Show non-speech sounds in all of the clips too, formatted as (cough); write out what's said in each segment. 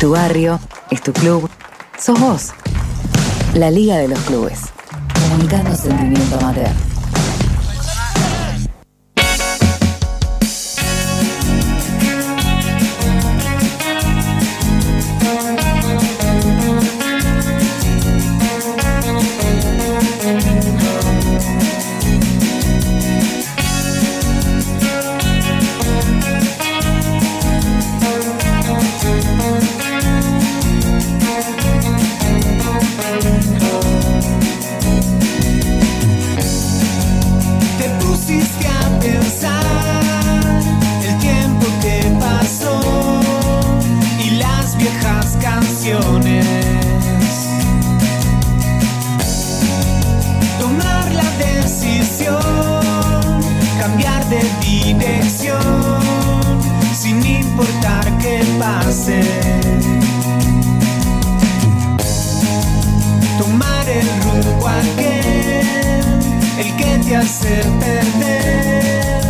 Tu barrio, es tu club, sos vos. La Liga de los Clubes. Comunicando sentimiento amateur. El que te hace perder,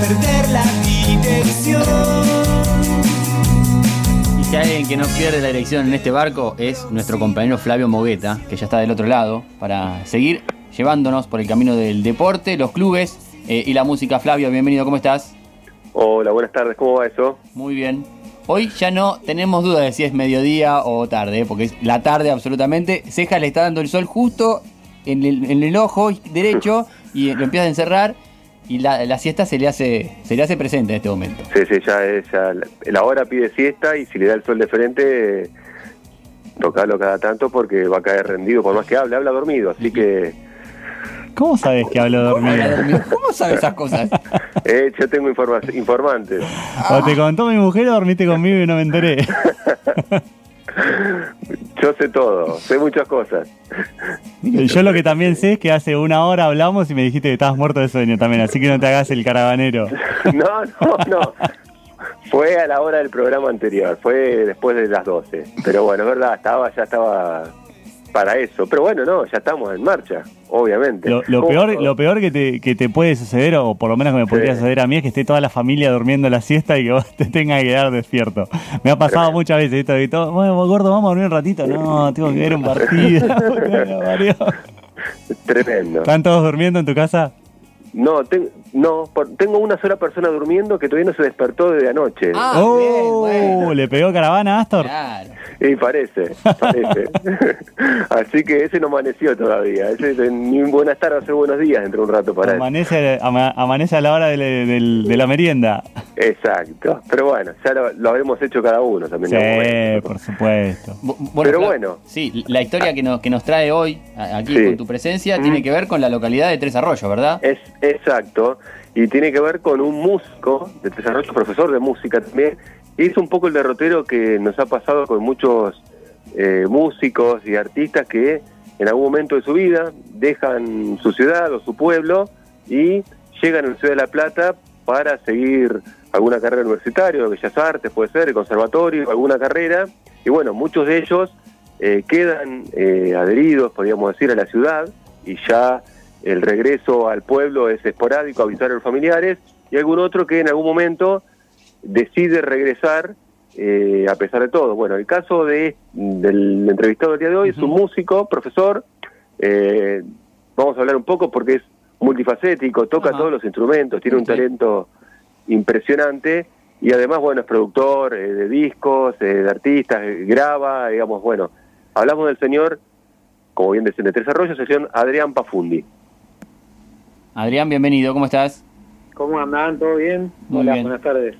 perder la dirección. Y si hay alguien que no pierde la dirección en este barco es nuestro compañero Flavio Mogueta, que ya está del otro lado, para seguir llevándonos por el camino del deporte, los clubes eh, y la música. Flavio, bienvenido, ¿cómo estás? Hola, buenas tardes, ¿cómo va eso? Muy bien. Hoy ya no tenemos duda de si es mediodía o tarde, porque es la tarde absolutamente. Ceja le está dando el sol justo en el, en el ojo derecho y lo empieza a encerrar y la, la siesta se le hace se le hace presente en este momento. Sí, sí, ya, es, ya la- hora pide siesta y si le da el sol de frente, tocalo cada tanto porque va a caer rendido, por más que hable, habla dormido, así que ¿Cómo sabes que hablo dormido? ¿Cómo sabe esas cosas? (laughs) eh, yo tengo informa- informantes. O te contó mi mujer o dormiste conmigo y no me enteré. (laughs) Yo sé todo, sé muchas cosas. Yo lo que también sé es que hace una hora hablamos y me dijiste que estabas muerto de sueño también, así que no te hagas el caravanero. (laughs) No, no, no. Fue a la hora del programa anterior, fue después de las 12. Pero bueno, es verdad, estaba, ya estaba para eso. Pero bueno, no, ya estamos en marcha, obviamente. Lo, peor, lo peor que te, que te puede suceder, o por lo menos que me podría Sí. suceder a mí, es que esté toda la familia durmiendo la siesta y que vos (laughs) te tengas que quedar despierto. Me ha pasado muchas veces esto de todo, bueno, gordo, vamos a dormir un ratito. No, tengo que ver un partido. (laughs) Tremendo. ¿Están todos durmiendo en tu casa? No, ten- no por- tengo una sola persona durmiendo que todavía no se despertó desde anoche. Ah, oh, bien, bueno. ¿le pegó caravana a Astor? Claro. Y parece, parece. (laughs) Así que ese no amaneció todavía. Ese de- ni buenas tardes, hace buenos días dentro de un rato para él. Amanece, ama- amanece a la hora de, de la merienda. Exacto. Pero bueno, ya lo, lo habremos hecho cada uno también. Sí, momento. por supuesto. Pero bueno. Sí, la historia que nos, que nos trae hoy, aquí Sí. con tu presencia, tiene que ver con la localidad de Tres Arroyos, ¿verdad? Es exacto. Y tiene que ver con un músico de desarrollo, profesor de música también. Es un poco el derrotero que nos ha pasado con muchos eh, músicos y artistas que en algún momento de su vida dejan su ciudad o su pueblo y llegan a la ciudad de La Plata para seguir alguna carrera universitaria, de Bellas Artes, puede ser, el conservatorio, alguna carrera. Y bueno, muchos de ellos eh, quedan eh, adheridos, podríamos decir, a la ciudad y ya el regreso al pueblo es esporádico, avisar a los familiares, y algún otro que en algún momento decide regresar eh, a pesar de todo. Bueno, el caso de del entrevistado del día de hoy es un músico, profesor, eh, vamos a hablar un poco porque es multifacético, toca todos los instrumentos, tiene un talento impresionante y además, bueno, es productor eh, de discos, eh, de artistas, eh, graba, digamos, bueno, hablamos del señor, como bien decían de Tres Arroyos, el señor Adrián Pafundi. Adrián, bienvenido, ¿cómo estás? ¿Cómo andan? ¿Todo bien? Muy Hola, bien. buenas tardes.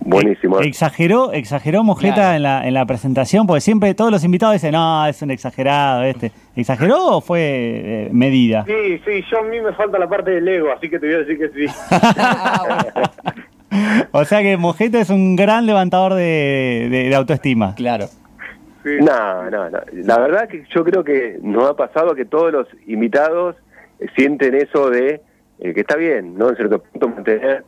Buenísimo. Exageró, exageró Mojeta Claro. en, la, en la presentación, porque siempre todos los invitados dicen, no, es un exagerado este. ¿Exageró o fue eh, medida? Sí, sí, yo a mí me falta la parte del ego, así que te voy a decir que sí. (laughs) O sea que Mojeta es un gran levantador de, de- de autoestima. Claro. Sí. No, no, no. La verdad que yo creo que nos ha pasado que todos los invitados sienten eso de eh, que está bien, ¿no? En cierto punto mantener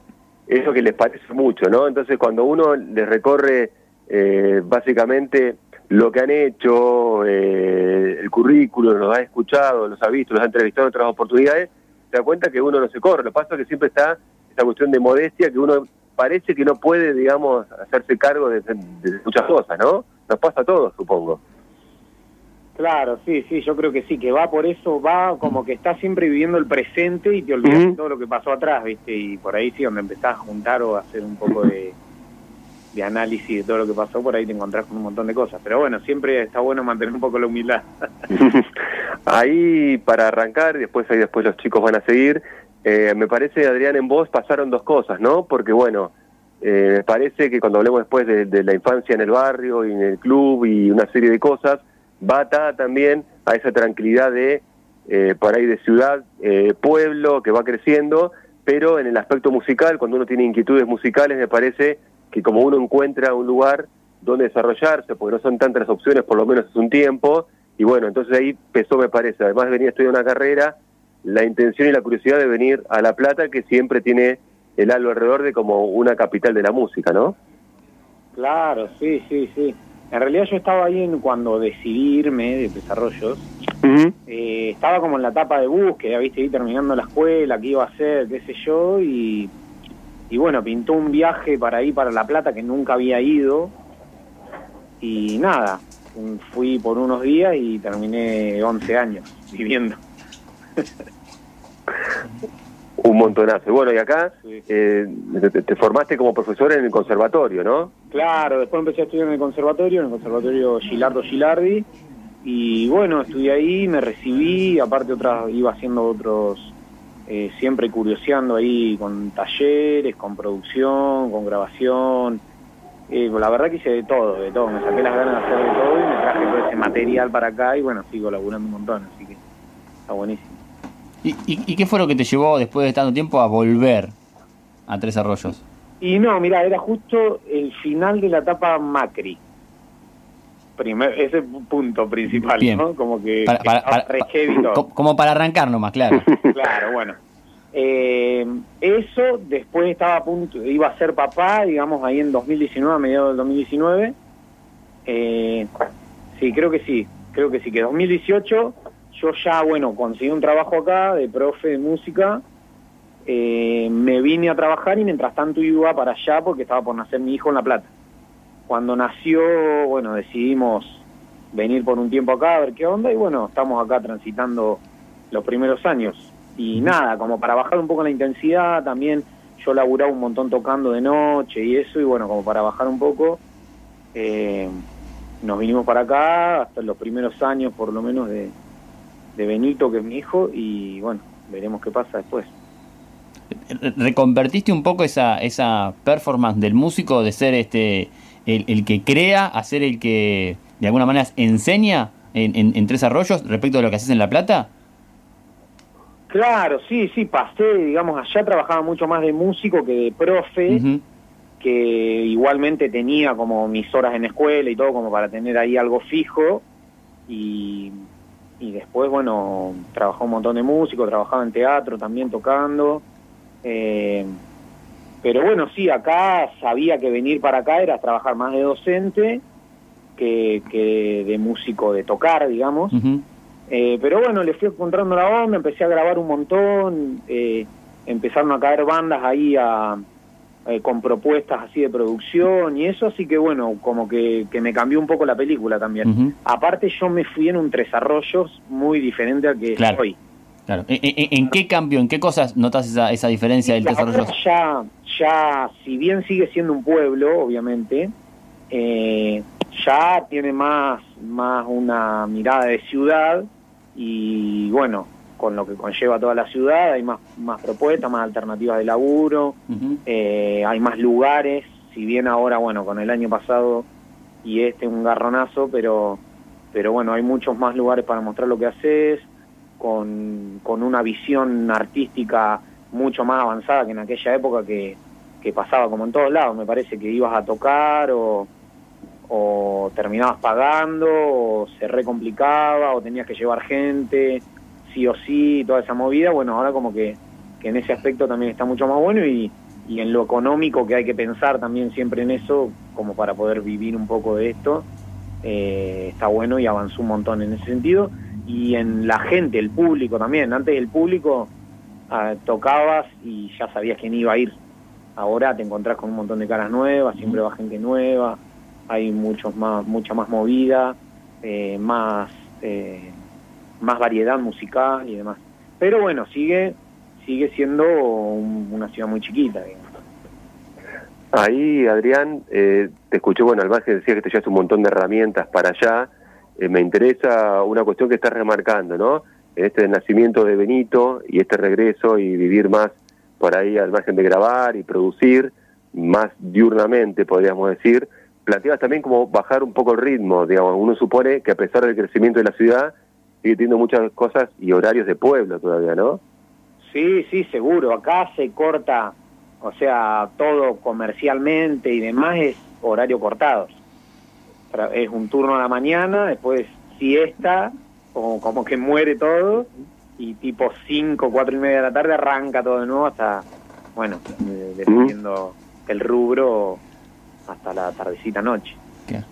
eso que les parece mucho, ¿no? Entonces cuando uno les recorre eh, básicamente lo que han hecho, eh, el currículo, los ha escuchado, los ha visto, los ha entrevistado en otras oportunidades, se da cuenta que uno no se corre. Lo que pasa es que siempre está esa cuestión de modestia que uno parece que no puede, digamos, hacerse cargo de, de muchas cosas, ¿no? Nos pasa a todos, supongo. Claro, sí, sí, yo creo que sí, que va por eso, va como que está siempre viviendo el presente y te olvidas de todo lo que pasó atrás, ¿viste? Y por ahí sí, donde empezás a juntar o a hacer un poco de, de análisis de todo lo que pasó, por ahí te encontrás con un montón de cosas. Pero bueno, siempre está bueno mantener un poco la humildad. (laughs) ahí para arrancar, después ahí después los chicos van a seguir. eh, me parece, Adrián, en vos pasaron dos cosas, ¿no? Porque bueno, eh, me parece que cuando hablemos después de, de la infancia en el barrio y en el club y una serie de cosas, va atada también a esa tranquilidad de eh, por ahí de ciudad, eh, pueblo que va creciendo, pero en el aspecto musical, cuando uno tiene inquietudes musicales, me parece que como uno encuentra un lugar donde desarrollarse, porque no son tantas las opciones, por lo menos es un tiempo, y bueno, entonces ahí pesó, me parece, además de venir a estudiar una carrera, la intención y la curiosidad de venir a La Plata, que siempre tiene el halo alrededor de como una capital de la música, ¿no? Claro, sí, sí, sí. En realidad yo estaba ahí en, cuando decidí irme de desarrollos, eh, estaba como en la etapa de búsqueda, viste, ahí terminando la escuela, qué iba a hacer, qué sé yo, y, y bueno, pintó un viaje para ir para La Plata que nunca había ido, y nada, fui por unos días y terminé 11 años (laughs) viviendo. Montonazo. Bueno, y acá Sí. eh, te, te formaste como profesor en el conservatorio, ¿no? Claro, después empecé a estudiar en el conservatorio, en el conservatorio Gilardo Gilardi, y bueno, estudié ahí, me recibí, aparte otras, iba haciendo otros, eh, siempre curioseando ahí con talleres, con producción, con grabación, Eh, la verdad que hice de todo, de todo, me saqué las ganas de hacer de todo y me traje todo ese material para acá y bueno, sigo laburando un montón, así que está buenísimo. ¿Y, y, y qué fue lo que te llevó después de tanto tiempo a volver a Tres Arroyos? Y no, mira, era justo el final de la etapa Macri. Primer, ese punto principal, Bien. ¿no? Como que, Para- como para arrancar nomás, claro. (laughs) Claro, bueno. Eh, eso, después estaba a punto, iba a ser papá, digamos, ahí en 2019, a mediados del 2019. Eh, sí, creo que sí, creo que sí, que 2018 yo ya, bueno, conseguí un trabajo acá de profe de música, eh, me vine a trabajar y mientras tanto iba para allá porque estaba por nacer mi hijo en La Plata. Cuando nació, bueno, decidimos venir por un tiempo acá a ver qué onda y bueno, estamos acá transitando los primeros años. Y nada, como para bajar un poco la intensidad, también yo laburaba un montón tocando de noche y eso, y bueno, como para bajar un poco, eh, nos vinimos para acá hasta los primeros años por lo menos de, de Benito, que es mi hijo, y bueno, veremos qué pasa después. Re- reconvertiste un poco esa, esa performance del músico de ser este el, el que crea a ser el que de alguna manera enseña en, en- en Tres Arroyos respecto a lo que haces en La Plata? Claro, sí, sí, pasé, digamos, allá trabajaba mucho más de músico que de profe. Que igualmente tenía como mis horas en escuela y todo como para tener ahí algo fijo y, y después bueno trabajaba un montón de músicos trabajaba en teatro también tocando eh, pero bueno sí acá sabía que venir para acá era trabajar más de docente que, que de músico de tocar digamos. Eh, pero bueno, le fui encontrando la onda, empecé a grabar un montón, eh, empezaron a caer bandas ahí a, eh, con propuestas así de producción y eso, así que bueno, como que, que me cambió un poco la película también. Aparte yo me fui en un Tres Arroyos muy diferente al que Claro. soy. Claro. ¿En, en- en qué cambio, en qué cosas notas esa, esa diferencia del Tres Arroyos? ya, ya, si bien sigue siendo un pueblo, obviamente, eh, ya tiene más, más una mirada de ciudad y bueno, con lo que conlleva toda la ciudad, hay más, más propuestas, más alternativas de laburo, eh, hay más lugares, si bien ahora, bueno, con el año pasado y este un garronazo, pero, pero bueno, hay muchos más lugares para mostrar lo que haces, con, con una visión artística mucho más avanzada que en aquella época que, que pasaba como en todos lados, me parece que ibas a tocar o, o terminabas pagando, o se recomplicaba, o tenías que llevar gente, sí o sí, toda esa movida, bueno, ahora como que, en ese aspecto también está mucho más bueno y, y en lo económico que hay que pensar también siempre en eso, como para poder vivir un poco de esto, eh, está bueno y avanzó un montón en ese sentido. Y en la gente, el público también, antes el público ah, tocabas y ya sabías quién iba a ir. ahora te encontrás con un montón de caras nuevas, siempre va gente nueva, hay muchos más, mucha más movida, eh, más, eh, más variedad musical y demás. Pero bueno, sigue, sigue siendo un- una ciudad muy chiquita. Ahí, Adrián, eh, te escuché, bueno, al margen decía que te llevas un montón de herramientas para allá. Eh, me interesa una cuestión que estás remarcando, ¿no? Este nacimiento de Benito y este regreso y vivir más por ahí al margen de grabar y producir, más diurnamente, podríamos decir. Planteabas también como bajar un poco el ritmo, digamos. Uno supone que a pesar del crecimiento de la ciudad, sigue teniendo muchas cosas y horarios de pueblo todavía, ¿no? Sí, sí, seguro. Acá se corta, o sea, todo comercialmente y demás es horario cortado. Es un turno a la mañana, después siesta, como, como que muere todo, y tipo 5, 4 y media de la tarde arranca todo de nuevo hasta, bueno, eh, dependiendo el rubro, hasta la tardecita noche. ¿Qué?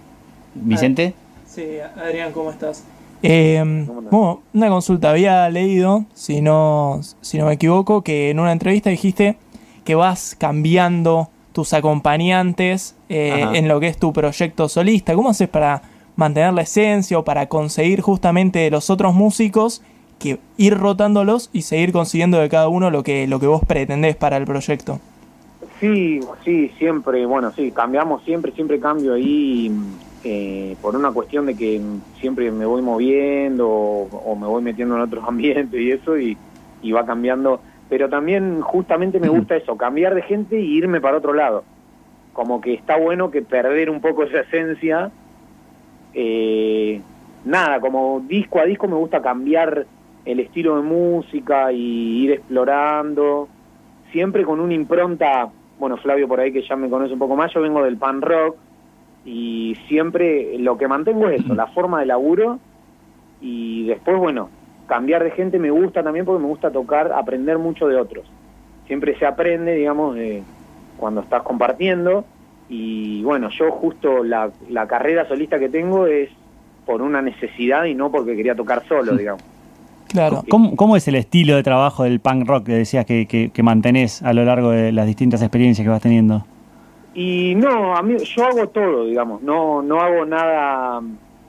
¿Vicente? Sí, Adrián, ¿cómo estás? Eh, ¿Cómo andás? bueno, una consulta. Había leído, si no, si no me equivoco, que en una entrevista dijiste que vas cambiando tus acompañantes eh, en lo que es tu proyecto solista. ¿Cómo haces para mantener la esencia o para conseguir justamente de los otros músicos que ir rotándolos y seguir consiguiendo de cada uno lo que, lo que vos pretendés para el proyecto? Sí, sí, siempre, bueno, sí, cambiamos siempre, siempre cambio ahí eh, por una cuestión de que siempre me voy moviendo o, o me voy metiendo en otros (laughs) ambientes y eso y, y va cambiando. Pero también justamente me gusta eso, cambiar de gente y irme para otro lado. Como que está bueno que perder un poco esa esencia. Eh, nada, como disco a disco me gusta cambiar el estilo de música y ir explorando siempre con una impronta, bueno, Flavio por ahí que ya me conoce un poco más, yo vengo del pan rock y siempre lo que mantengo es eso, la forma de laburo y después, bueno, cambiar de gente me gusta también porque me gusta tocar, aprender mucho de otros. Siempre se aprende, digamos, de cuando estás compartiendo y bueno, yo justo la, la carrera solista que tengo es por una necesidad y no porque quería tocar solo, digamos. Claro. ¿Cómo, cómo es el estilo de trabajo del punk rock que decías que, que, que mantenés a lo largo de las distintas experiencias que vas teniendo? Y no, a mí yo hago todo, digamos, no no hago nada,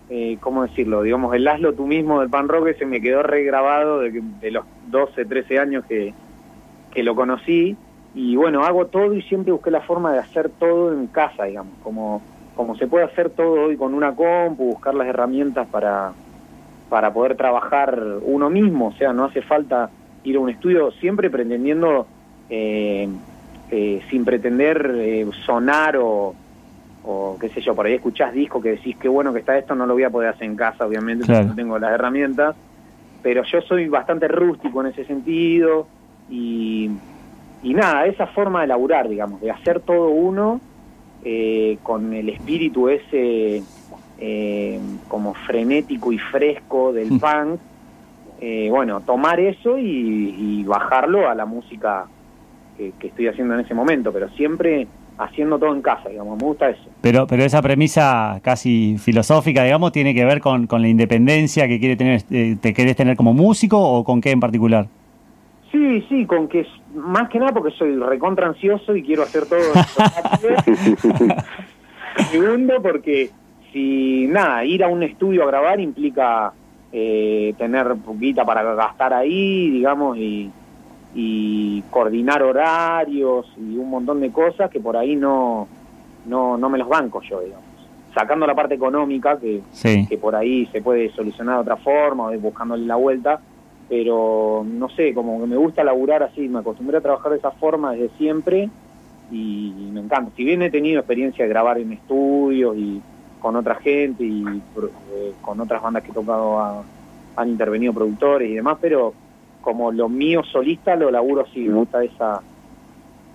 eh, ¿cómo decirlo? Digamos, el hazlo tú mismo del pan rock se me quedó regrabado de, de los 12, 13 años que, que lo conocí. Y bueno, hago todo y siempre busqué la forma de hacer todo en casa, digamos, como, como se puede hacer todo hoy con una compu, buscar las herramientas para, para poder trabajar uno mismo, o sea, no hace falta ir a un estudio, siempre pretendiendo, eh, eh, sin pretender eh, sonar o, o qué sé yo, por ahí escuchás discos que decís qué bueno que está esto, no lo voy a poder hacer en casa, obviamente, Claro. porque no tengo las herramientas, pero yo soy bastante rústico en ese sentido y, y nada, esa forma de laburar, digamos, de hacer todo uno eh, con el espíritu ese eh, como frenético y fresco del Mm. punk, eh, bueno, tomar eso y, y bajarlo a la música que, que estoy haciendo en ese momento, pero siempre haciendo todo en casa, digamos, me gusta eso. Pero, pero esa premisa casi filosófica, digamos, tiene que ver con, con la independencia que quiere tener, eh, te querés tener como músico o con qué en particular. Sí, sí, con que más que nada porque soy recontra ansioso y quiero hacer todo. (laughs) Segundo, porque si nada, ir a un estudio a grabar implica eh, tener poquita para gastar ahí, digamos, y, y coordinar horarios y un montón de cosas que por ahí no, no, no me los banco yo, digamos. Sacando la parte económica, que, Sí. que por ahí se puede solucionar de otra forma o buscándole la vuelta, pero no sé, como que me gusta laburar así, me acostumbré a trabajar de esa forma desde siempre y me encanta. Si bien he tenido experiencia de grabar en estudios y con otra gente y eh, con otras bandas que he tocado a- han intervenido productores y demás, pero como lo mío solista lo laburo así, me gusta esa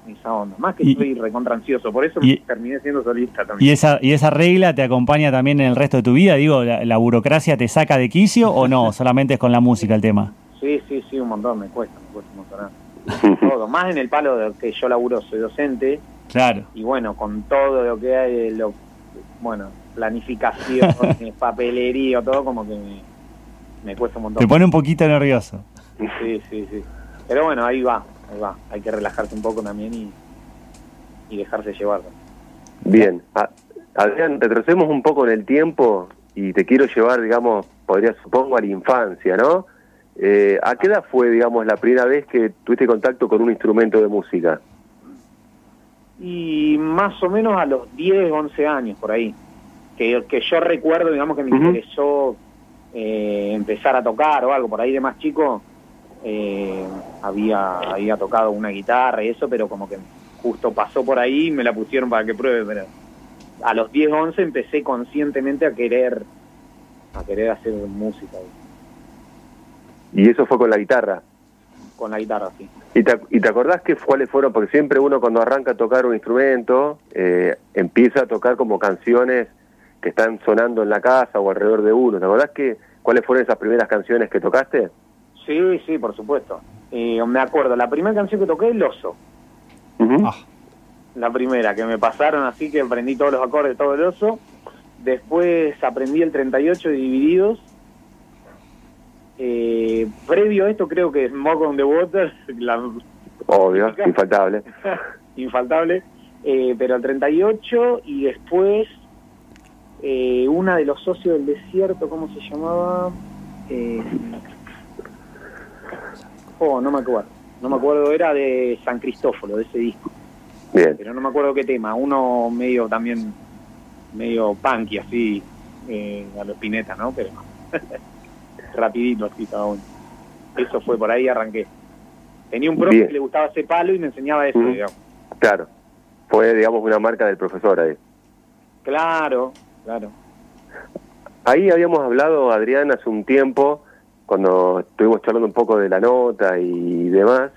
esa onda. Más que Y- soy recontra ansioso, por eso y- terminé siendo solista también. ¿Y esa, ¿Y esa regla te acompaña también en el resto de tu vida? Digo, ¿la, la burocracia te saca de quicio o no? (laughs) Solamente es con la música el tema. Sí, sí, sí, un montón, me cuesta, me cuesta un montón. (laughs) Todo, más en el palo de que yo laburo, soy docente, Claro. y bueno, con todo lo que hay, de lo, bueno, planificación, (laughs) papelería, todo como que me, me cuesta un montón. Te pone un poquito nervioso. Sí, sí, sí. Pero bueno, ahí va, ahí va. Hay que relajarse un poco también y, y dejarse llevar. Bien, Adrián, retrocedemos un poco en el tiempo y te quiero llevar, digamos, podría supongo a la infancia, ¿no? Eh, ¿A qué edad fue, digamos, la primera vez que tuviste contacto con un instrumento de música? Y más o menos a los 10, 11 años por ahí, que, que yo recuerdo, digamos, que me interesó eh, empezar a tocar o algo, por ahí de más chico eh, había, había tocado una guitarra y eso, pero como que justo pasó por ahí y me la pusieron para que pruebe, pero a los 10, 11 empecé conscientemente a querer a querer hacer música Y eso fue con la guitarra. con la guitarra, sí. ¿Y te, y te acordás que cuáles fueron? Porque siempre uno cuando arranca a tocar un instrumento eh, empieza a tocar como canciones que están sonando en la casa o alrededor de uno. ¿Te acordás que cuáles fueron esas primeras canciones que tocaste? Sí, sí, por supuesto. Eh, me acuerdo, la primera canción que toqué, El Oso. Ah, La primera, que me pasaron así que aprendí todos los acordes, todo el oso. Después aprendí el 38 de Divididos. Eh, previo a esto creo que Smoke on the Water, (laughs) la Obvio, infaltable. (laughs) infaltable. Eh, pero el 38 y después eh, una de los socios del desierto, ¿cómo se llamaba? Eh, no me acuerdo. No me acuerdo, era de San Cristóforo, de ese disco. Bien. pero no me acuerdo qué tema, uno medio también, medio punky así, eh, a los Spinetta, ¿no? Pero (laughs) rapidito así cada uno. Eso fue, por ahí arranqué. Tenía un profe Bien. que le gustaba ese palo y me enseñaba eso, digamos. Claro. Fue, digamos, una marca del profesor ahí. Claro, claro. Ahí habíamos hablado, Adrián, hace un tiempo, cuando estuvimos charlando un poco de la nota y demás,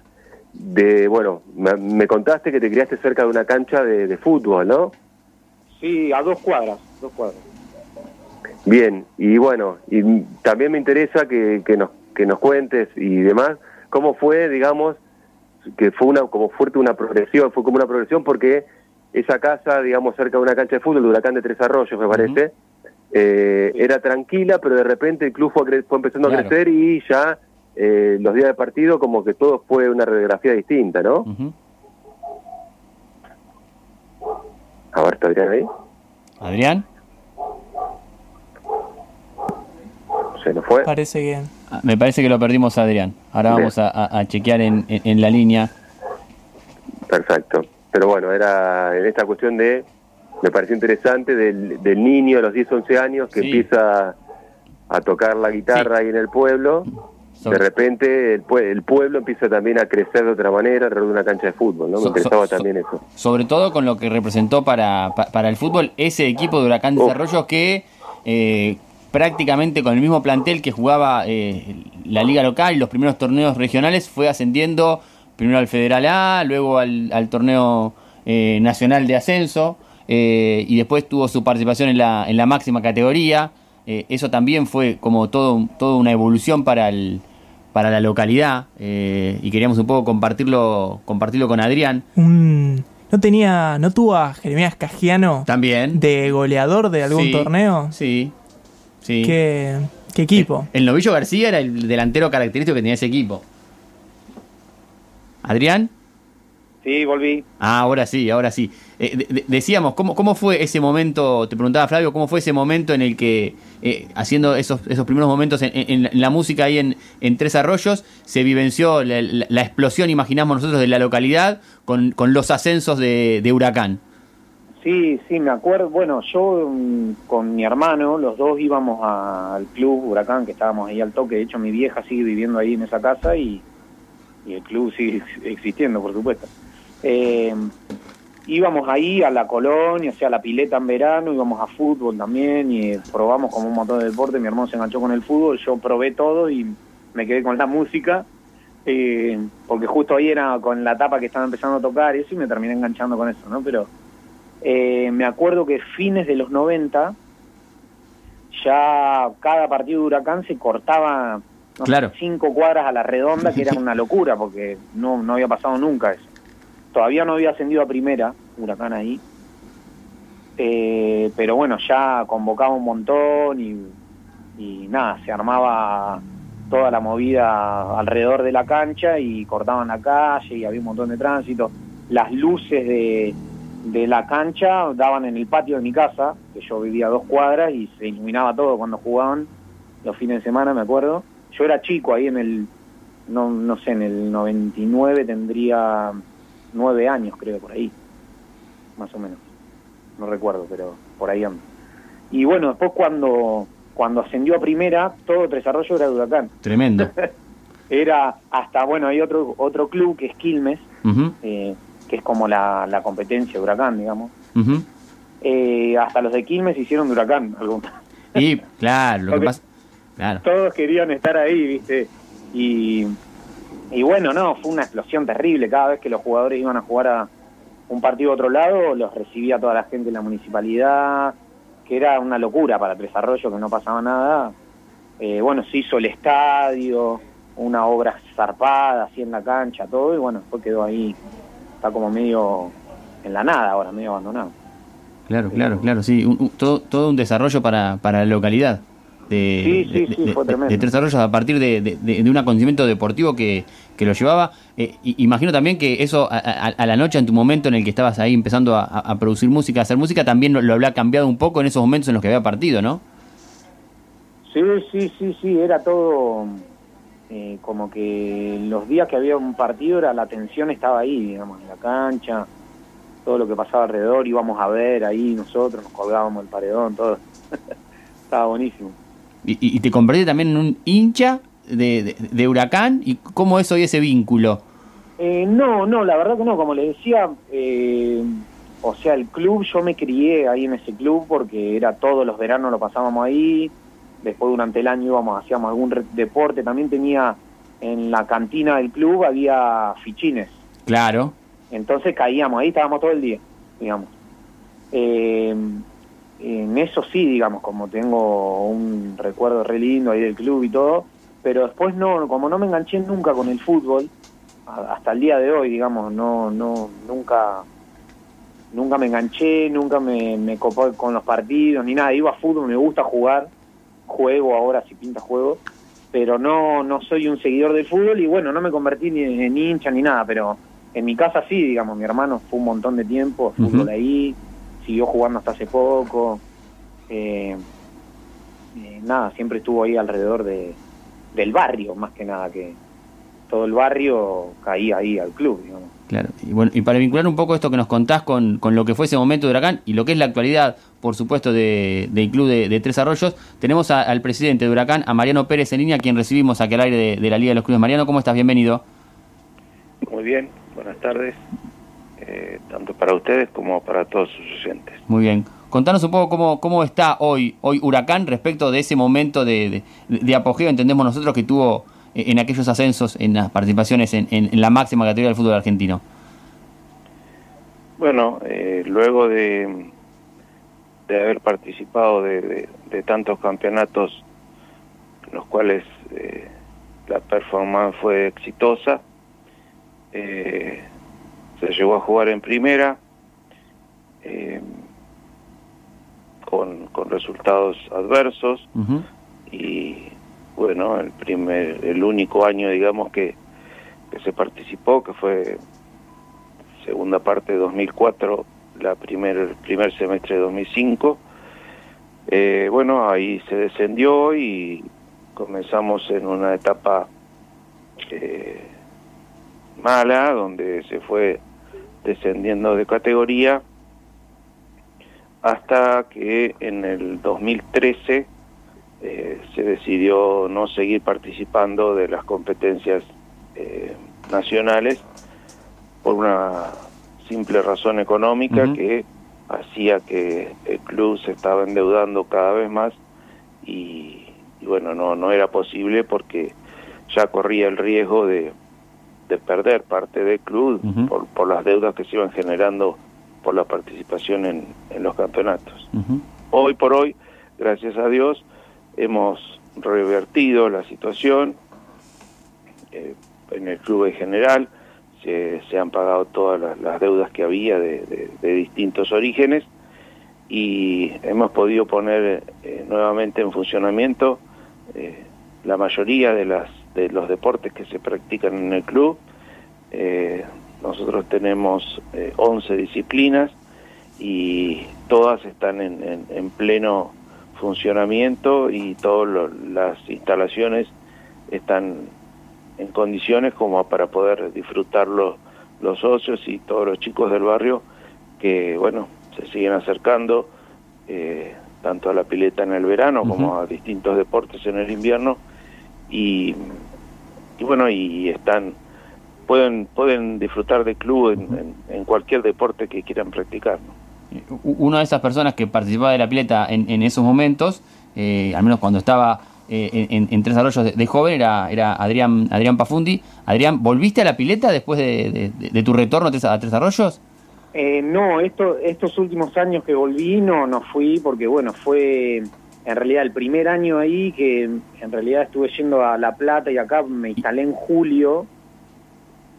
de, bueno, me, me contaste que te criaste cerca de una cancha de, de fútbol, ¿no? Sí, a dos cuadras, dos cuadras. Bien, y bueno, y también me interesa que, que nos que nos cuentes y demás cómo fue, digamos, que fue una como fuerte una progresión, fue como una progresión porque esa casa, digamos, cerca de una cancha de fútbol, Huracán de Tres Arroyos, me parece, eh, era tranquila, pero de repente el club fue, empezando Claro. a crecer y ya eh, los días de partido como que todo fue una radiografía distinta, ¿no? ujú. A ver, ¿está Adrián ahí? Adrián, Se nos fue. Parece que. Ah, me parece que lo perdimos a Adrián. Ahora Bien. vamos a, a- a chequear en, en- en la línea. Perfecto. Pero bueno, era en esta cuestión de, me pareció interesante, del, del niño a los 10, 11 años que Sí. empieza a tocar la guitarra ahí en el pueblo. De repente el, pue- el pueblo empieza también a crecer de otra manera alrededor de una cancha de fútbol, ¿no? Me So- interesaba so- también eso. sobre todo con lo que representó para, pa- para el fútbol ese equipo de Huracán. Desarrollos que eh, prácticamente con el mismo plantel que jugaba eh, la liga local y los primeros torneos regionales fue ascendiendo primero al Federal A, luego al, al torneo eh, nacional de ascenso eh, y después tuvo su participación en la, en la máxima categoría. Eh, eso también fue como todo, toda una evolución para el para la localidad eh, y queríamos un poco compartirlo compartirlo con Adrián Un, ¿No tenía. ¿No tuvo a Jeremías Cagiano también de goleador de algún Sí, torneo? Sí, sí. ¿Qué, qué equipo? El Novillo García era el delantero característico que tenía ese equipo. ¿Adrián? Sí, volví. Ah, ahora sí, ahora sí. Eh, de- de- decíamos, ¿cómo, ¿cómo fue ese momento? Te preguntaba Flavio, ¿cómo fue ese momento en el que, eh, haciendo esos, esos primeros momentos en, la música ahí en, en Tres Arroyos, se vivenció la, la- explosión, imaginamos nosotros, de la localidad con, con los ascensos de, de Huracán? Sí, sí, me acuerdo. Bueno, yo mm, con mi hermano, los dos íbamos al club Huracán, que estábamos ahí al toque. De hecho, mi vieja sigue viviendo ahí en esa casa y, y el club sigue ex- existiendo, por supuesto. Eh, íbamos ahí a la colonia, o sea, a la pileta en verano, íbamos a fútbol también y probamos como un montón de deporte. Mi hermano se enganchó con el fútbol, yo probé todo y me quedé con la música. eh, porque justo ahí era con la etapa que estaba empezando a tocar y eso y me terminé enganchando con eso, ¿no? Pero eh, me acuerdo que fines de los 90 ya cada partido de Huracán se cortaba no sé, Claro. cinco cuadras a la redonda, que era (laughs) una locura porque no, no había pasado nunca eso. Todavía no había ascendido a primera Huracán ahí, Eh, pero bueno, ya convocaba un montón y, y nada, se armaba toda la movida alrededor de la cancha y cortaban la calle y había un montón de tránsito. Las luces de, la cancha daban en el patio de mi casa, que yo vivía dos cuadras y se iluminaba todo cuando jugaban los fines de semana, me acuerdo. Yo era chico ahí en el, no, no sé, en el 99 tendría nueve años, creo, por ahí, más o menos. No recuerdo, pero por ahí ando. Y bueno, después cuando, cuando ascendió a primera, todo Tres Arroyos era de Huracán. Tremendo. (laughs) Era hasta, bueno, hay otro, otro club que es Quilmes, eh, que es como la, la competencia de Huracán, digamos. Eh, hasta los de Quilmes hicieron de Huracán. algunos. (laughs) Y claro, lo que pasa. Claro. Todos querían estar ahí, ¿viste? Y, y bueno, no, fue una explosión terrible. Cada vez que los jugadores iban a jugar a un partido a otro lado, los recibía toda la gente de la municipalidad, que era una locura para Tres Arroyos, que no pasaba nada. Eh, bueno, se hizo el estadio, una obra zarpada así en la cancha, todo, y bueno, después quedó ahí, está como medio en la nada ahora, medio abandonado. Claro, claro, claro, sí. Un- todo, todo un desarrollo para, para la localidad. De, Sí, sí, de- sí, de- fue de- tremendo. de Tres Arroyos a partir de, un acontecimiento deportivo que, que lo llevaba. Eh, imagino también que eso a, a- a la noche, en tu momento en el que estabas ahí empezando a, a- a producir música, a hacer música, también lo, lo habrá cambiado un poco en esos momentos en los que había partido, ¿no? Sí, sí, sí, sí, era todo eh, como que los días que había un partido era la tensión estaba ahí, digamos, en la cancha, todo lo que pasaba alrededor, íbamos a ver ahí nosotros, nos colgábamos el paredón, todo. (laughs) estaba buenísimo. Y, y- te convertiste también en un hincha de, de- de Huracán. ¿Y cómo es hoy ese vínculo? Eh, no, no, la verdad que no, como les decía, eh, o sea, el club, yo me crié ahí en ese club porque era todos los veranos lo pasábamos ahí, después durante el año íbamos, hacíamos algún deporte, también tenía en la cantina del club había fichines, Claro. entonces caíamos ahí, estábamos todo el día, digamos. Eh, en eso sí, digamos, como tengo un recuerdo re lindo ahí del club y todo, pero después no, como no me enganché nunca con el fútbol, hasta el día de hoy, digamos, no, no, nunca, nunca me enganché, nunca me, me copó con los partidos ni nada. Iba a fútbol, me gusta jugar, juego ahora si pinta juego, pero no, no soy un seguidor del fútbol y bueno, no me convertí ni en hincha ni nada, pero en mi casa sí, digamos, mi hermano fue un montón de tiempo, fútbol ahí, siguió jugando hasta hace poco, eh, eh, nada, siempre estuvo ahí alrededor de, del barrio, más que nada, que todo el barrio caía ahí al club, digamos. Claro, y bueno, y para vincular un poco esto que nos contás con, con lo que fue ese momento de Huracán y lo que es la actualidad, por supuesto, de- del club de, de Tres Arroyos, tenemos a- al presidente de Huracán, a Mariano Pérez en línea, quien recibimos aquí al aire de, de la Liga de los Clubes. Mariano, ¿cómo estás? Bienvenido. Muy bien, buenas tardes, eh, tanto para ustedes como para todos sus oyentes. Muy bien. Contanos un poco cómo, cómo está hoy, hoy Huracán respecto de ese momento de, de- de apogeo, entendemos nosotros, que tuvo eh, en aquellos ascensos, en las participaciones en, en- en la máxima categoría del fútbol argentino. Bueno, eh, luego de, de haber participado de, de- de tantos campeonatos los cuales eh, la performance fue exitosa, eh, se llegó a jugar en primera eh, con, con resultados adversos. Y bueno, el primer, el único año, digamos, que, que se participó, que fue segunda parte de 2004, la primer, el primer semestre de 2005, eh, bueno, ahí se descendió y comenzamos en una etapa eh, mala, donde se fue descendiendo de categoría, hasta que en el 2013 eh, se decidió no seguir participando de las competencias eh, nacionales por una simple razón económica que hacía que el club se estaba endeudando cada vez más y, y bueno, no, no era posible porque ya corría el riesgo de, de perder parte del club por, por las deudas que se iban generando por la participación en, en los campeonatos. Hoy por hoy, gracias a Dios, hemos revertido la situación eh, en el club en general, se, se han pagado todas las, las deudas que había de, de- de distintos orígenes y hemos podido poner eh, nuevamente en funcionamiento eh, la mayoría de, las, de los deportes que se practican en el club. Eh, nosotros tenemos eh, 11 disciplinas y todas están en, en- en pleno funcionamiento y todas las instalaciones están en condiciones como para poder disfrutarlo los socios y todos los chicos del barrio que, bueno, se siguen acercando eh, tanto a la pileta en el verano como a distintos deportes en el invierno y, y bueno, y están pueden pueden disfrutar del club en, en- en cualquier deporte que quieran practicar. ¿no? U- Una de esas personas que participaba de la pileta en, en esos momentos, eh, al menos cuando estaba eh, en, en- en Tres Arroyos de, de joven, era, era Adrián, Adrián Pafundi. Adrián, ¿volviste a la pileta después de, de- de- de tu retorno a Tres, a Tres Arroyos? Eh, no, esto, estos últimos años que volví no, no fui porque bueno, fue en realidad el primer año ahí que en realidad estuve yendo a La Plata y acá me instalé en julio,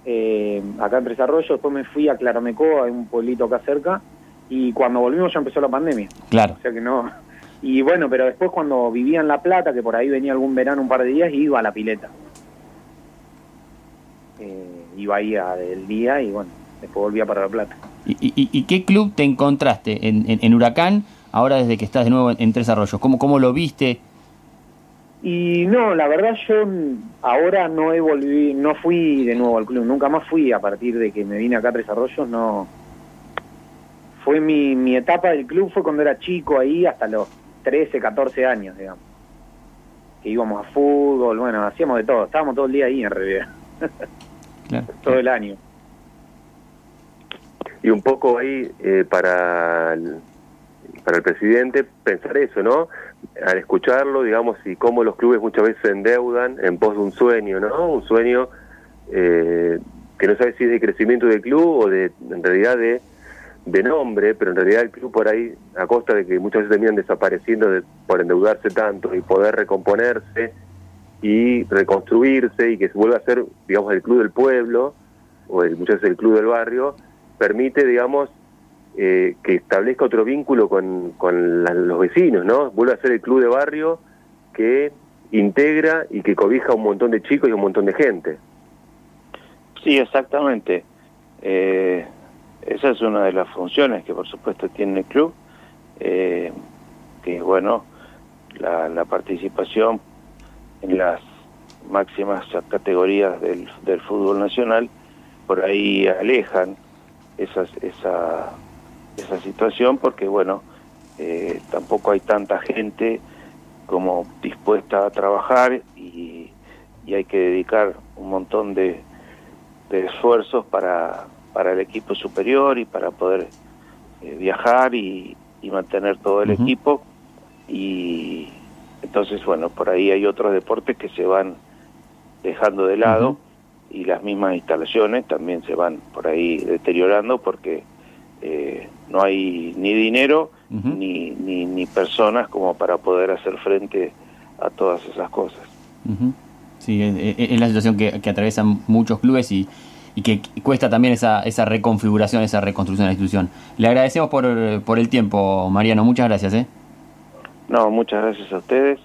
eh, acá en Tres Arroyos, después me fui a Claromeco, a un pueblito acá cerca, y cuando volvimos ya empezó la pandemia. Claro. O sea que no. Y bueno, pero después cuando vivía en La Plata, que por ahí venía algún verano un par de días, iba a la pileta. Eh, iba ahí a- el día y bueno, después volvía para La Plata. ¿Y, y- y qué club te encontraste en, en- en Huracán ahora desde que estás de nuevo en, en Tres Arroyos? ¿Cómo, ¿Cómo lo viste? Y no, la verdad yo ahora no he volví, no fui de nuevo al club, nunca más fui a partir de que me vine acá a Tres Arroyos, no. Fue mi, mi etapa del club fue cuando era chico ahí hasta los 13, 14 años, digamos. Que íbamos a fútbol, bueno, hacíamos de todo, estábamos todo el día ahí en realidad, (laughs) Claro. todo el año. Y un poco ahí eh, para, el, para el presidente pensar eso, ¿no? Al escucharlo, digamos, y cómo los clubes muchas veces se endeudan en pos de un sueño, ¿no? Un sueño eh, que no sabe si es de crecimiento del club o de, en realidad, de, de nombre, pero en realidad el club por ahí, a costa de que muchas veces terminan desapareciendo de- por endeudarse tanto y poder recomponerse y reconstruirse y que se vuelva a ser, digamos, el club del pueblo o el, muchas veces el club del barrio, permite, digamos, eh, que establezca otro vínculo con, con los vecinos, ¿no? Vuelve a ser el club de barrio que integra y que cobija a un montón de chicos y un montón de gente. Sí, exactamente. Eh, esa es una de las funciones que por supuesto tiene el club, eh, que bueno, la, la participación en las máximas categorías del, del fútbol nacional por ahí alejan esas, esa, esa situación porque bueno, eh, tampoco hay tanta gente como dispuesta a trabajar y, y hay que dedicar un montón de, de esfuerzos para, para el equipo superior y para poder eh, viajar y, y mantener todo el equipo. Y entonces bueno por ahí hay otros deportes que se van dejando de lado y las mismas instalaciones también se van por ahí deteriorando porque eh, no hay ni dinero ni, ni, ni personas como para poder hacer frente a todas esas cosas. Sí, es, es- es la situación que, que atraviesan muchos clubes y, y que cuesta también esa, esa reconfiguración, esa reconstrucción de la institución. Le agradecemos por, por el tiempo, Mariano. Muchas gracias. ¿eh? No, muchas gracias a ustedes.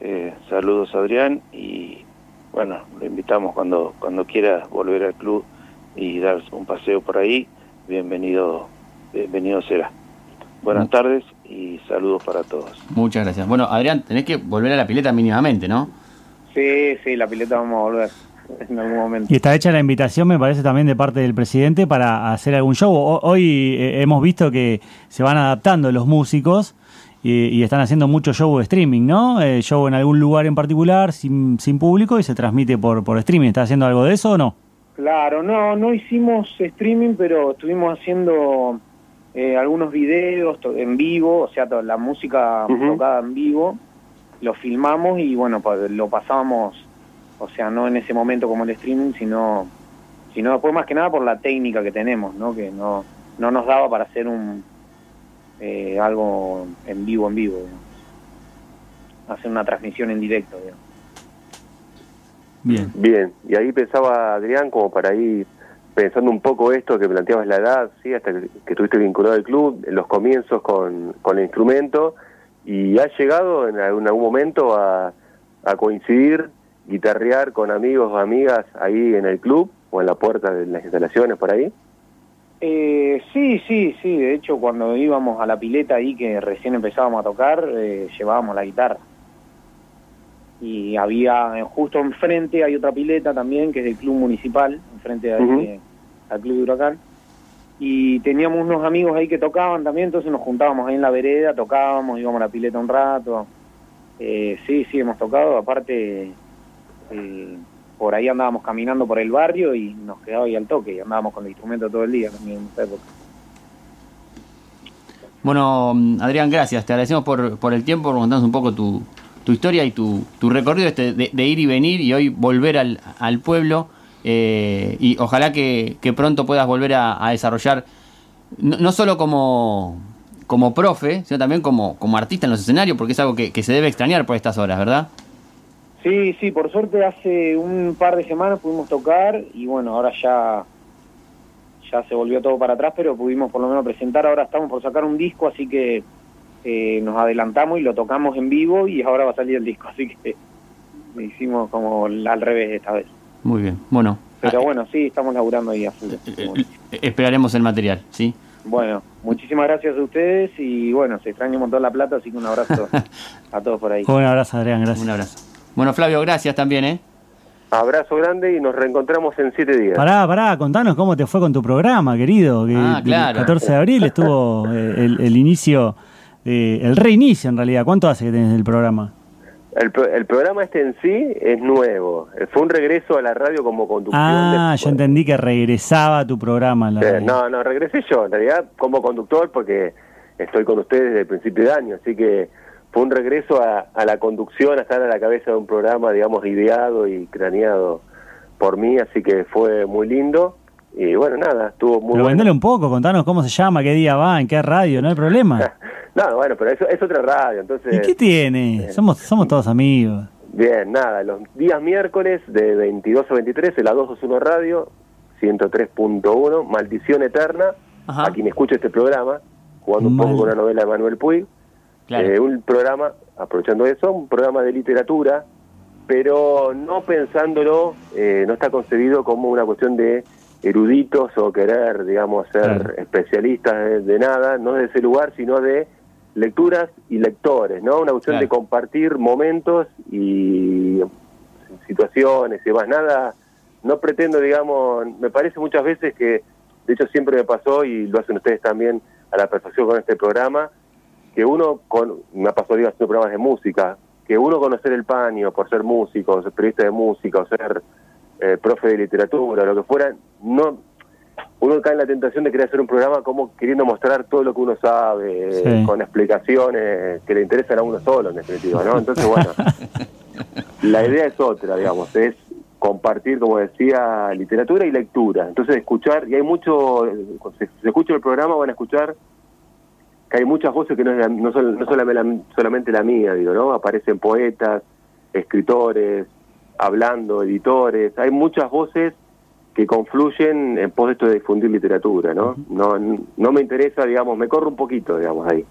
Eh, saludos Adrián y bueno, lo invitamos cuando cuando quiera volver al club y dar un paseo por ahí. Bienvenido, bienvenido será. Buenas Mm. tardes y saludos para todos. Muchas gracias. Bueno, Adrián, tenés que volver a la pileta mínimamente, ¿no? Sí, sí, la pileta vamos a volver (laughs) en algún momento. Y está hecha la invitación, me parece, también de parte del presidente para hacer algún show. O- Hoy eh, hemos visto que se van adaptando los músicos y, y están haciendo mucho show de streaming, ¿no? Eh, show en algún lugar en particular, sin, sin público, y se transmite por, por streaming. ¿Está haciendo algo de eso o no? Claro, no, no hicimos streaming, pero estuvimos haciendo eh, algunos videos en vivo, o sea, la música tocada en vivo, lo filmamos y bueno, lo pasábamos, o sea, no en ese momento como el streaming, sino, sino después más que nada por la técnica que tenemos, ¿no? Que no, no nos daba para hacer un eh, algo en vivo, en vivo, digamos. hacer una transmisión en directo, digamos. Bien. Bien, y ahí pensaba Adrián como para ir pensando un poco esto que planteabas la edad, sí, hasta que, que estuviste vinculado al club, en los comienzos con, con el instrumento, y has llegado en algún, algún momento a, a coincidir, guitarrear con amigos o amigas ahí en el club o en la puerta de las instalaciones por ahí. Eh, sí, sí, sí. De hecho, cuando íbamos a la pileta ahí, que recién empezábamos a tocar, eh, llevábamos la guitarra. Y había, eh, justo enfrente hay otra pileta también, que es del club municipal, enfrente al club de Huracán. Y teníamos unos amigos ahí que tocaban también, entonces nos juntábamos ahí en la vereda, tocábamos, íbamos a la pileta un rato. Eh, sí, sí, hemos tocado. Aparte, eh, por ahí andábamos caminando por el barrio y nos quedaba ahí al toque y andábamos con el instrumento todo el día también en esa época. Bueno, Adrián, gracias. Te agradecemos por, por el tiempo, por contarnos un poco tu, tu historia y tu, tu recorrido este de, de ir y venir y hoy volver al, al pueblo. eh, y ojalá que, que pronto puedas volver a, desarrollar, no, no solo como, como profe, sino también como, como artista en los escenarios, porque es algo que, que se debe extrañar por estas horas, ¿verdad? Sí, sí, por suerte hace un par de semanas pudimos tocar y bueno, ahora ya ya se volvió todo para atrás, pero pudimos por lo menos presentar. Ahora estamos por sacar un disco, así que eh, nos adelantamos y lo tocamos en vivo y ahora va a salir el disco, (laughs) así que hicimos como al revés esta vez. Muy bien. Bueno, Pero ah, bueno, sí, estamos laburando ahí a full. eh, eh, esperaremos el material, ¿sí? Bueno, muchísimas gracias a ustedes y bueno, se extraña un montón la plata, así que un abrazo (laughs) a todos por ahí. Un abrazo, Adrián, gracias. Un abrazo. Bueno, Flavio, gracias también, ¿eh? Abrazo grande y nos reencontramos en siete días. Pará, pará, contanos cómo te fue con tu programa, querido. Que Ah, claro. El 14 de abril estuvo eh, el, el inicio, eh, el reinicio en realidad. ¿Cuánto hace que tenés el programa? El, el programa este en sí es nuevo. Eh, Fue un regreso a la radio como conducción. Ah, yo entendí que regresaba tu programa. la Sí, no, no, regresé yo, en realidad como conductor porque estoy con ustedes desde el principio de año, así que fue un regreso a, a la conducción, a estar a la cabeza de un programa, digamos, ideado y craneado por mí, así que fue muy lindo y bueno, nada, estuvo muy Pero bueno. vendele un poco, contanos cómo se llama, qué día va, en qué radio, no hay problema. (laughs) No, bueno, pero eso es otra radio, entonces... ¿Y qué tiene? Somos, somos todos amigos. Bien, nada, los días miércoles de 22 a 23 en la 221 Radio, 103.1, Maldición Eterna, Ajá. a quien escuche este programa, jugando un poco con una novela de Manuel Puig. Claro. Eh, un programa, aprovechando eso, un programa de literatura, pero no pensándolo, eh, no está concebido como una cuestión de eruditos o querer, digamos, ser Claro. especialistas de, de nada, no de ese lugar, sino de lecturas y lectores, ¿no? Una cuestión Claro. de compartir momentos y situaciones y demás, nada, no pretendo, digamos, me parece muchas veces que, de hecho siempre me pasó y lo hacen ustedes también a la perfección con este programa, que uno, con, me ha pasado digo, haciendo programas de música, que uno conocer el paño por ser músico, ser periodista de música, o ser eh, profe de literatura, lo que fuera, no uno cae en la tentación de querer hacer un programa como queriendo mostrar todo lo que uno sabe, Sí. con explicaciones que le interesan a uno solo, en definitiva, ¿no? Entonces, bueno, (laughs) la idea es otra, digamos, es compartir, como decía, literatura y lectura. Entonces, escuchar, y hay mucho, cuando se, escucha el programa, van a escuchar que hay muchas voces que no, no son no solamente la, solamente la mía, digo, ¿no? Aparecen poetas, escritores, hablando, editores, hay muchas voces que confluyen en pos de esto de difundir literatura, ¿no? No, no me interesa, digamos, me corro un poquito, digamos, ahí.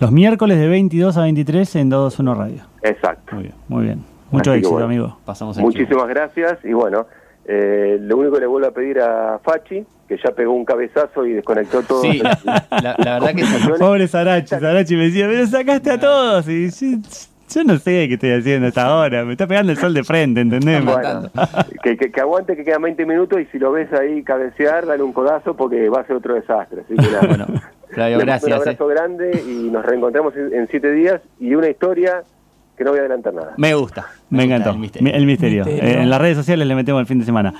Los miércoles de 22 a 23 en 221 Radio. Exacto. Muy bien, muy bien. Mucho Así éxito, bueno. amigo. Pasamos el. Muchísimas gracias y bueno, eh, lo único que le vuelvo a pedir a Fachi, que ya pegó un cabezazo y desconectó todo. Sí, la, la verdad que sí. (laughs) Pobre Sarachi, Sarachi me decía, pero sacaste a todos. Y yo, no sé qué estoy haciendo hasta ahora. Me está pegando el sol de frente, ¿entendés? Bueno, que, que, que aguante que quedan 20 minutos y si lo ves ahí cabecear, dale un codazo porque va a ser otro desastre. Así que nada. Bueno, Flavio, gracias. Un eh. abrazo grande y nos reencontramos en, en siete días y una historia que no voy a adelantar nada. Me gusta. Me gusta encantó. el misterio. El misterio. Misterio. Eh, en las redes sociales le metemos el fin de semana.